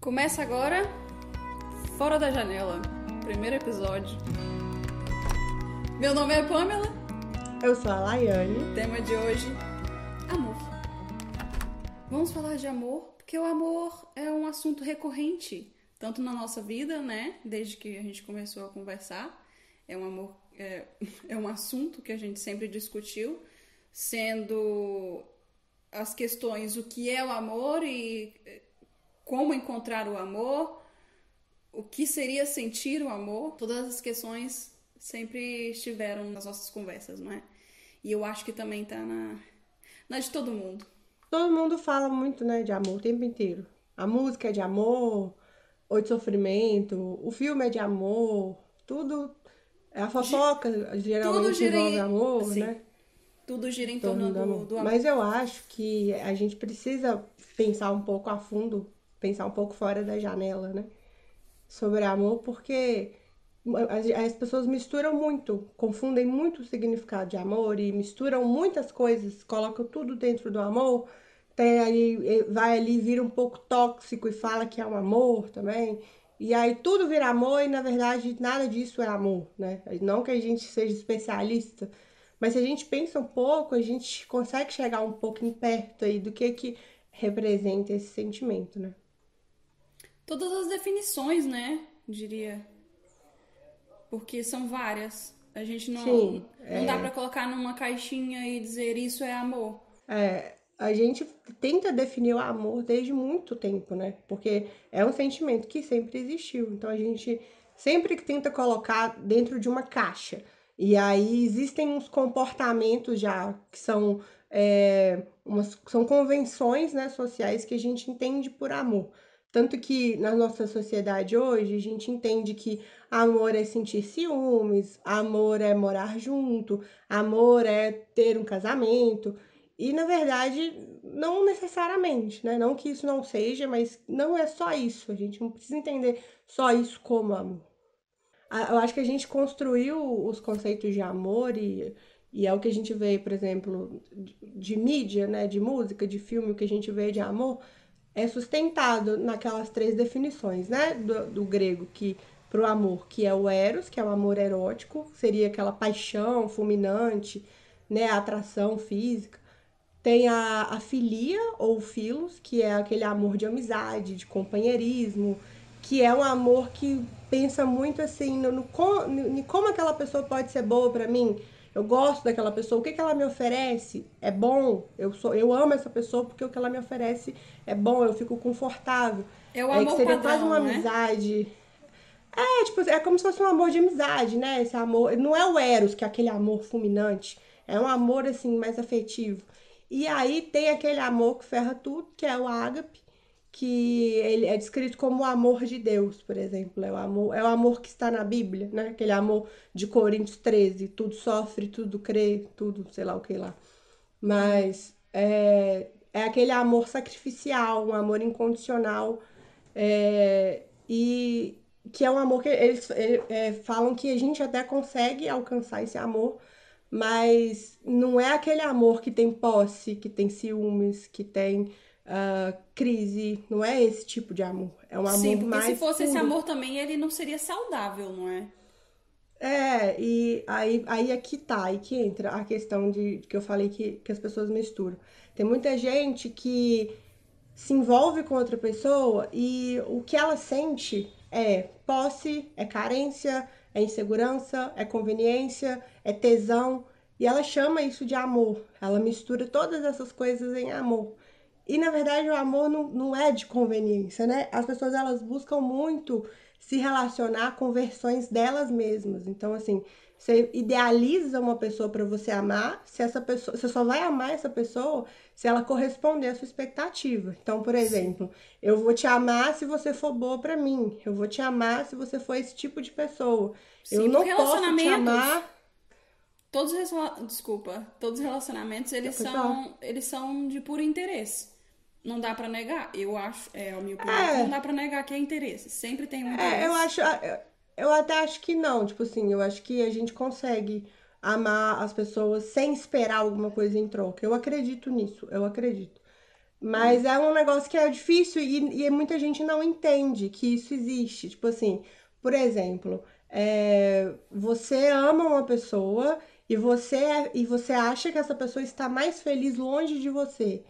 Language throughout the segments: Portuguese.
Começa agora Fora da Janela, primeiro episódio. Meu nome é Pamela. Eu sou a Laiane. Tema de hoje: amor. Vamos falar de amor, porque o amor é um assunto recorrente, tanto na nossa vida, né? Desde que a gente começou a conversar. É um amor, é, é um assunto que a gente sempre discutiu, sendo as questões o que é o amor e como encontrar o amor, o que seria sentir o amor, todas as questões sempre estiveram nas nossas conversas, não é? E eu acho que também tá na, na de todo mundo. Todo mundo fala muito, né, de amor o tempo inteiro. A música é de amor, ou de sofrimento, o filme é de amor, tudo. A fofoca geralmente gira em- envolve amor, Sim. né? Tudo gira em Em torno torno do do amor. Mas eu acho que a gente precisa pensar um pouco a fundo, pensar um pouco fora da janela, né? Sobre amor, porque as, as pessoas misturam muito, confundem muito o significado de amor e misturam muitas coisas, colocam tudo dentro do amor. Tem aí, vai ali, vira um pouco tóxico e fala que é um amor também. E aí tudo vira amor e na verdade nada disso é amor, né? Não que a gente seja especialista, mas se a gente pensa um pouco, a gente consegue chegar um pouquinho perto aí do que que representa esse sentimento, né? Todas as definições, né? Diria. Porque são várias. A gente não, Sim, não dá pra colocar numa caixinha e dizer isso é amor. É, a gente tenta definir o amor desde muito tempo, né? Porque é um sentimento que sempre existiu. Então a gente sempre tenta colocar dentro de uma caixa. E aí existem uns comportamentos já que são, é, umas, são convenções né, sociais que a gente entende por amor. Tanto que na nossa sociedade hoje, a gente entende que amor é sentir ciúmes, amor é morar junto, amor é ter um casamento. E na verdade, não necessariamente, né? Não que isso não seja, mas não é só isso. A gente não precisa entender só isso como amor. Eu acho que a gente construiu os conceitos de amor e, e é o que a gente vê, por exemplo, de, de mídia, né? De música, de filme, o que a gente vê de amor é sustentado naquelas três definições, né? Do, do grego, que pro amor, que é o eros, que é o amor erótico, seria aquela paixão fulminante, né? A atração física. Tem a, a filia ou filos, que é aquele amor de amizade, de companheirismo, que é um amor que pensa muito assim no, no, no- em como aquela pessoa pode ser boa pra mim. Eu gosto daquela pessoa, o que, que ela me oferece é bom. Eu sou, eu amo essa pessoa porque o que ela me oferece é bom, eu fico confortável. É o É que seria padrão, quase uma né? amizade. É, tipo, é como se fosse um amor de amizade, né? Esse amor. Não é o Eros, que é aquele amor fulminante. É um amor, assim, mais afetivo. E aí tem aquele amor que ferra tudo, que é o ágape, que ele é descrito como o amor de Deus, por exemplo. É o amor, é o amor que está na Bíblia, né? Aquele amor de Coríntios 13, tudo sofre, tudo crê, tudo, sei lá o que lá. Mas é, é aquele amor sacrificial, um amor incondicional, é, e que é um amor que eles ele- é, falam que a gente até consegue alcançar esse amor, mas não é aquele amor que tem posse, que tem ciúmes, que tem ah, crise, não é esse tipo de amor. É um amor Sim, porque mais se fosse esse puro. amor também, ele não seria saudável, não é? É, e aí, aí aqui tá, aí que entra a questão de que eu falei que, que as pessoas misturam. Tem muita gente que se envolve com outra pessoa e o que ela sente é posse, é carência, é insegurança, é conveniência, é tesão, e ela chama isso de amor. Ela mistura todas essas coisas em amor. E na verdade o amor não, não é de conveniência, né? As pessoas elas buscam muito se relacionar com versões delas mesmas. Então, assim, você idealiza uma pessoa para você amar, se essa pessoa, você só vai amar essa pessoa se ela corresponder à sua expectativa. Então, por exemplo, eu vou te amar se você for boa para mim. Eu vou te amar se você for esse tipo de pessoa. eu Sim, não porque posso te amar. Todos os desculpa, todos os relacionamentos eles são eles são de puro interesse. Não dá pra negar, eu acho, é a minha opinião, É. não dá pra negar que é interesse, sempre tem um interesse. É, eu acho, eu até acho que não, tipo assim, eu acho que a gente consegue amar as pessoas sem esperar alguma coisa em troca. Eu acredito nisso, eu acredito. Mas é um negócio que é difícil e, e muita gente não entende que isso existe. Tipo assim, por exemplo, é, você ama uma pessoa e você, é, e você acha que essa pessoa está mais feliz longe de você.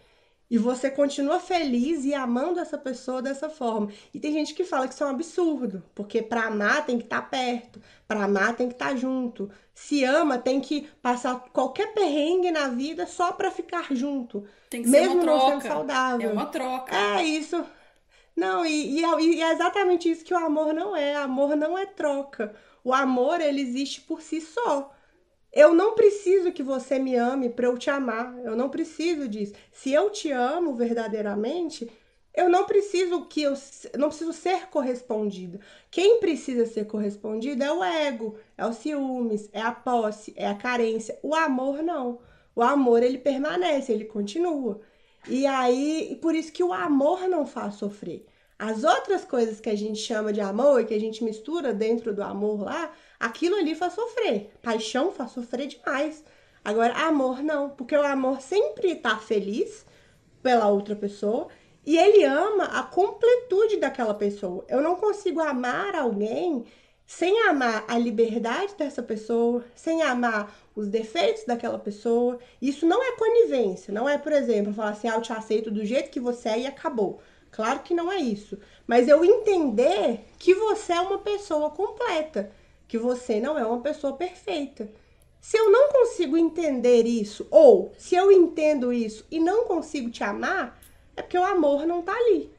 E você continua feliz e amando essa pessoa dessa forma. E tem gente que fala que isso é um absurdo, porque para amar tem que estar tá perto, para amar tem que estar tá junto. Se ama, tem que passar qualquer perrengue na vida só para ficar junto. Tem que mesmo ser uma troca. não sendo saudável. É uma troca. É isso. Não, e, e, é, e é exatamente isso que o amor não é. Amor não é troca. O amor, ele existe por si só. Eu não preciso que você me ame para eu te amar. Eu não preciso disso. Se eu te amo verdadeiramente, eu não preciso que eu não preciso ser correspondido. Quem precisa ser correspondido é o ego, é o ciúmes, é a posse, é a carência. O amor não. O amor ele permanece, ele continua. E aí, por isso que o amor não faz sofrer. As outras coisas que a gente chama de amor e que a gente mistura dentro do amor lá, aquilo ali faz sofrer. Paixão faz sofrer demais. Agora, amor não, porque o amor sempre tá feliz pela outra pessoa e ele ama a completude daquela pessoa. Eu não consigo amar alguém sem amar a liberdade dessa pessoa, sem amar os defeitos daquela pessoa. Isso não é conivência, não é, por exemplo, falar assim, ah, eu te aceito do jeito que você é e acabou. Claro que não é isso. Mas eu entender que você é uma pessoa completa, que você não é uma pessoa perfeita. Se eu não consigo entender isso, ou se eu entendo isso e não consigo te amar, é porque o amor não tá ali.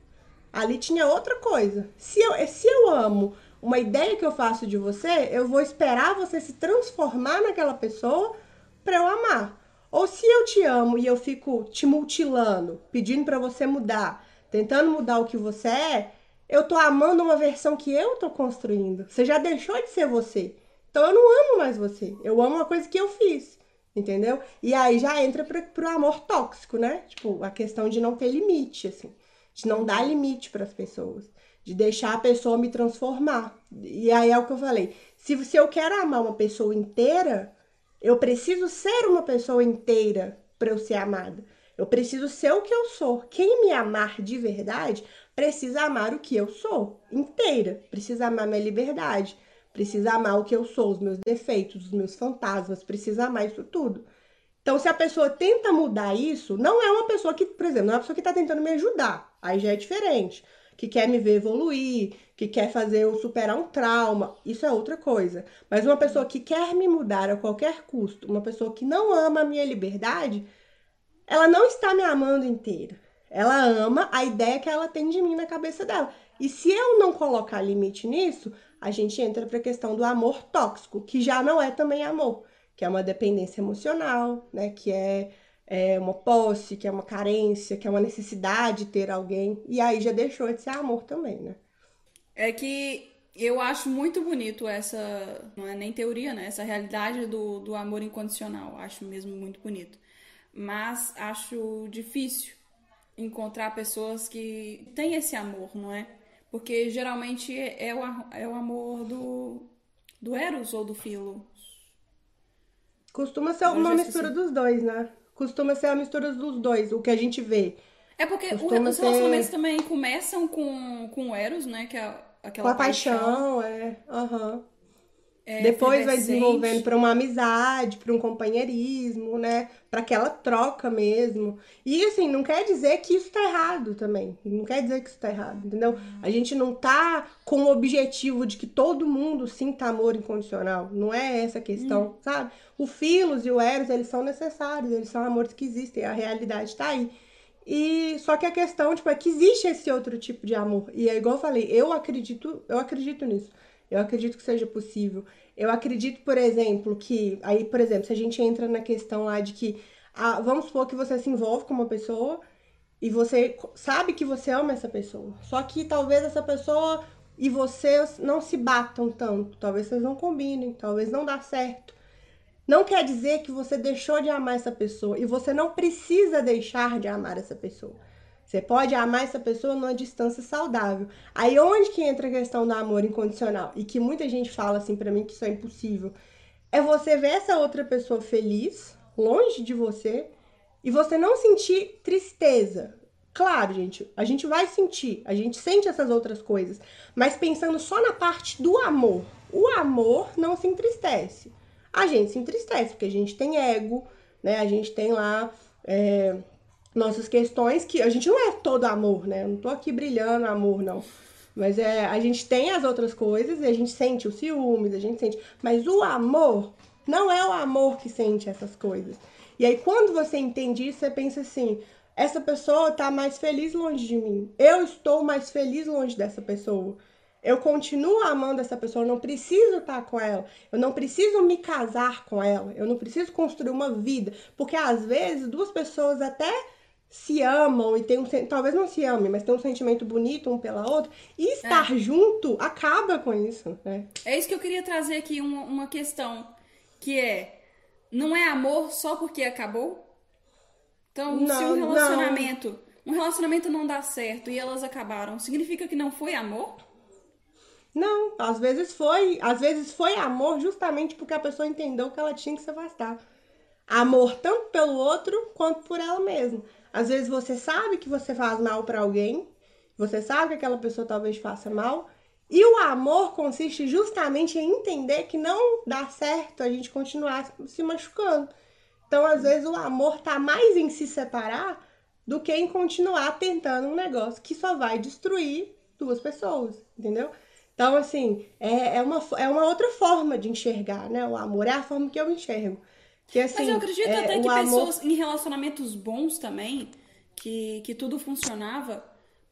Ali tinha outra coisa. Se eu, se eu amo uma ideia que eu faço de você, eu vou esperar você se transformar naquela pessoa para eu amar. Ou se eu te amo e eu fico te mutilando, pedindo para você mudar, tentando mudar o que você é, eu tô amando uma versão que eu tô construindo. Você já deixou de ser você. Então eu não amo mais você. Eu amo uma coisa que eu fiz. Entendeu? E aí já entra pro, pro amor tóxico, né? Tipo, a questão de não ter limite, assim. De não dar limite para as pessoas. De deixar a pessoa me transformar. E aí é o que eu falei. Se, se eu quero amar uma pessoa inteira, eu preciso ser uma pessoa inteira para eu ser amada. Eu preciso ser o que eu sou. Quem me amar de verdade precisa amar o que eu sou, inteira. Precisa amar minha liberdade. Precisa amar o que eu sou, os meus defeitos, os meus fantasmas. Precisa amar isso tudo. Então, se a pessoa tenta mudar isso, não é uma pessoa que, por exemplo, não é uma pessoa que está tentando me ajudar. Aí já é diferente. Que quer me ver evoluir, que quer fazer eu superar um trauma. Isso é outra coisa. Mas uma pessoa que quer me mudar a qualquer custo, uma pessoa que não ama a minha liberdade, ela não está me amando inteira. Ela ama a ideia que ela tem de mim na cabeça dela. E se eu não colocar limite nisso, a gente entra para a questão do amor tóxico, que já não é também amor, que é uma dependência emocional, né? Que é, é uma posse, que é uma carência, que é uma necessidade de ter alguém. E aí já deixou de ser amor também, né? É que eu acho muito bonito essa, não é nem teoria, né? Essa realidade do, do amor incondicional. Acho mesmo muito bonito mas acho difícil encontrar pessoas que têm esse amor, não é? Porque geralmente é o, é o amor do, do Eros ou do Filo. Costuma ser uma mistura dos dois, né? Costuma ser a mistura dos dois, o que a gente vê. É porque o, os ser... relacionamentos também começam com, com o Eros, né? Que é aquela com a paixão. paixão é. Uhum. É, Depois vai desenvolvendo para uma amizade, para um companheirismo, né? Para aquela troca mesmo. E assim, não quer dizer que isso tá errado também. Não quer dizer que isso tá errado, entendeu? A gente não tá com o objetivo de que todo mundo sinta amor incondicional. Não é essa a questão, hum. sabe? O Filos e o Eros, eles são necessários, eles são amores que existem, a realidade tá aí. E só que a questão, tipo, é que existe esse outro tipo de amor. E é igual eu falei, eu acredito, eu acredito nisso. Eu acredito que seja possível. Eu acredito, por exemplo, que. Aí, por exemplo, se a gente entra na questão lá de que. Ah, vamos supor que você se envolve com uma pessoa e você sabe que você ama essa pessoa. Só que talvez essa pessoa e você não se batam tanto. Talvez vocês não combinem, talvez não dá certo. Não quer dizer que você deixou de amar essa pessoa e você não precisa deixar de amar essa pessoa. Você pode amar essa pessoa numa distância saudável. Aí onde que entra a questão do amor incondicional? E que muita gente fala assim para mim que isso é impossível. É você ver essa outra pessoa feliz, longe de você, e você não sentir tristeza Claro, gente, a gente vai sentir, a gente sente essas outras coisas, mas pensando só na parte do amor. O amor não se entristece. A gente se entristece, porque a gente tem ego, né? A gente tem lá é, nossas questões que a gente não é todo amor, né? Eu não tô aqui brilhando amor, não. Mas é, a gente tem as outras coisas e a gente sente os ciúmes, a gente sente. Mas o amor não é o amor que sente essas coisas. E aí, quando você entende isso, você pensa assim: essa pessoa tá mais feliz longe de mim. Eu estou mais feliz longe dessa pessoa. Eu continuo amando essa pessoa, eu não preciso estar com ela, eu não preciso me casar com ela, eu não preciso construir uma vida, porque às vezes duas pessoas até se amam e tem um talvez não se amem, mas tem um sentimento bonito um pela outra e estar é. junto acaba com isso, né? É isso que eu queria trazer aqui uma, uma questão que é não é amor só porque acabou? Então, não, se um relacionamento, não. um relacionamento não dá certo e elas acabaram, significa que não foi amor? Não, às vezes foi, às vezes foi amor justamente porque a pessoa entendeu que ela tinha que se afastar. Amor tanto pelo outro quanto por ela mesma. Às vezes você sabe que você faz mal para alguém, você sabe que aquela pessoa talvez faça mal, e o amor consiste justamente em entender que não dá certo a gente continuar se machucando. Então, às vezes, o amor tá mais em se separar do que em continuar tentando um negócio que só vai destruir duas pessoas, entendeu? Então, assim, é, é, uma, é uma outra forma de enxergar, né? O amor é a forma que eu enxergo. Que, assim, Mas eu acredito é, até que pessoas em relacionamentos bons também, que, que tudo funcionava,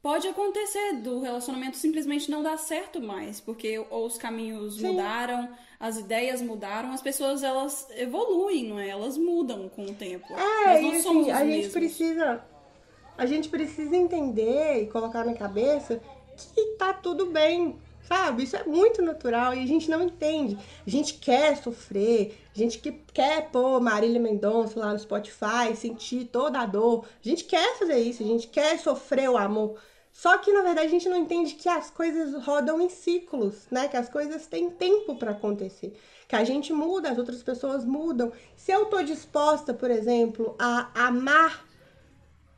pode acontecer do relacionamento simplesmente não dar certo mais, porque ou os caminhos Sim. mudaram, as ideias mudaram, as pessoas elas evoluem, não é? Elas mudam com o tempo. É, Nós não assim, a mesmos. gente precisa a gente precisa entender e colocar na cabeça que tá tudo bem, Sabe? Isso é muito natural e a gente não entende. A gente quer sofrer, a gente que quer pôr Marília Mendonça lá no Spotify, sentir toda a dor. A gente quer fazer isso, a gente quer sofrer o amor. Só que na verdade a gente não entende que as coisas rodam em ciclos, né? Que as coisas têm tempo para acontecer. Que a gente muda, as outras pessoas mudam. Se eu tô disposta, por exemplo, a amar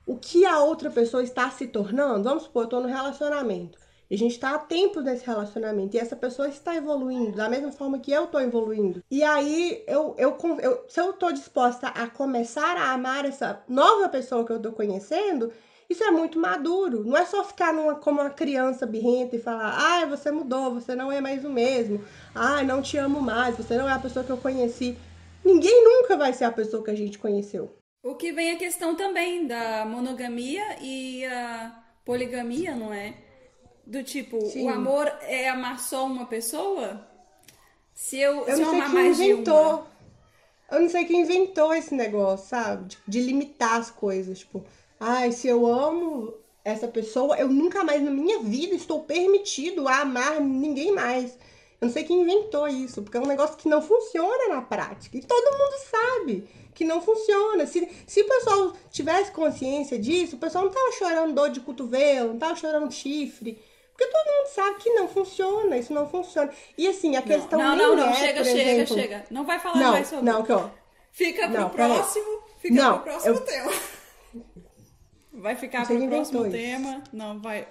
o que a outra pessoa está se tornando, vamos supor, eu tô no relacionamento. E a gente está há tempo nesse relacionamento. E essa pessoa está evoluindo da mesma forma que eu estou evoluindo. E aí, eu, eu, eu, se eu estou disposta a começar a amar essa nova pessoa que eu estou conhecendo, isso é muito maduro. Não é só ficar numa, como uma criança birrenta e falar: ai, você mudou, você não é mais o mesmo. Ai, não te amo mais, você não é a pessoa que eu conheci. Ninguém nunca vai ser a pessoa que a gente conheceu. O que vem a questão também da monogamia e a poligamia, não é? Do tipo, Sim. o amor é amar só uma pessoa? Se eu, eu se eu amar mais inventou. de uma... Eu não sei quem inventou esse negócio, sabe? De, de limitar as coisas. Tipo, ai, ah, se eu amo essa pessoa, eu nunca mais na minha vida estou permitido a amar ninguém mais. Eu não sei quem inventou isso, porque é um negócio que não funciona na prática. E todo mundo sabe que não funciona. Se, se o pessoal tivesse consciência disso, o pessoal não tava chorando dor de cotovelo, não tava chorando chifre. Porque todo mundo sabe que não funciona, isso não funciona. E assim, a questão não, não, não, é, chega, chega, exemplo... chega. Não vai falar não, mais sobre Não, que ó. Fica pro não, próximo, fica não, pro próximo eu... tema. Vai ficar pro próximo tema. Não, vai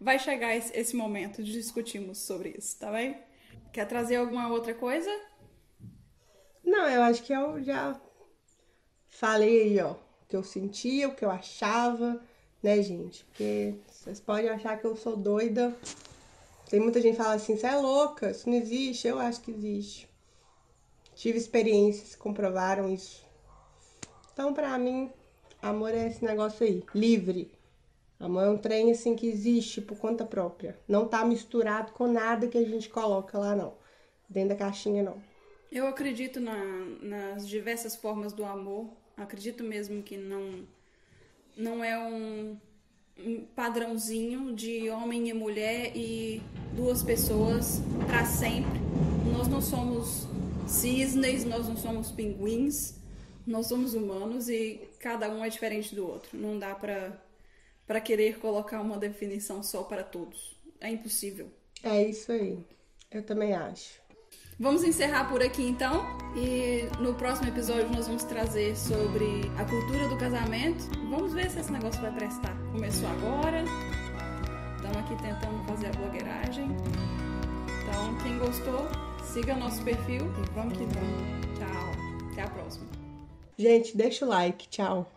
vai chegar esse, esse momento de discutirmos sobre isso, tá bem? Quer trazer alguma outra coisa? Não, eu acho que eu já falei aí, ó, o que eu sentia, o que eu achava, né, gente? Porque vocês podem achar que eu sou doida. Tem muita gente que fala assim, você é louca, isso não existe. Eu acho que existe. Tive experiências que comprovaram isso. Então, pra mim, amor é esse negócio aí, livre. Amor é um trem assim que existe por conta própria. Não tá misturado com nada que a gente coloca lá, não. Dentro da caixinha, não. Eu acredito na, nas diversas formas do amor. Acredito mesmo que não, não é um, padrãozinho de homem e mulher e duas pessoas para sempre. Nós não somos cisnes, nós não somos pinguins, nós somos humanos e cada um é diferente do outro. Não dá para para querer colocar uma definição só para todos. É impossível. É isso aí. Eu também acho. Vamos encerrar por aqui então. E no próximo episódio nós vamos trazer sobre a cultura do casamento. Vamos ver se esse negócio vai prestar. Começou agora. Estamos aqui tentando fazer a blogueiragem. Então, quem gostou, siga nosso perfil e vamos que vamos. Tchau. Até a próxima. Gente, deixa o like. Tchau.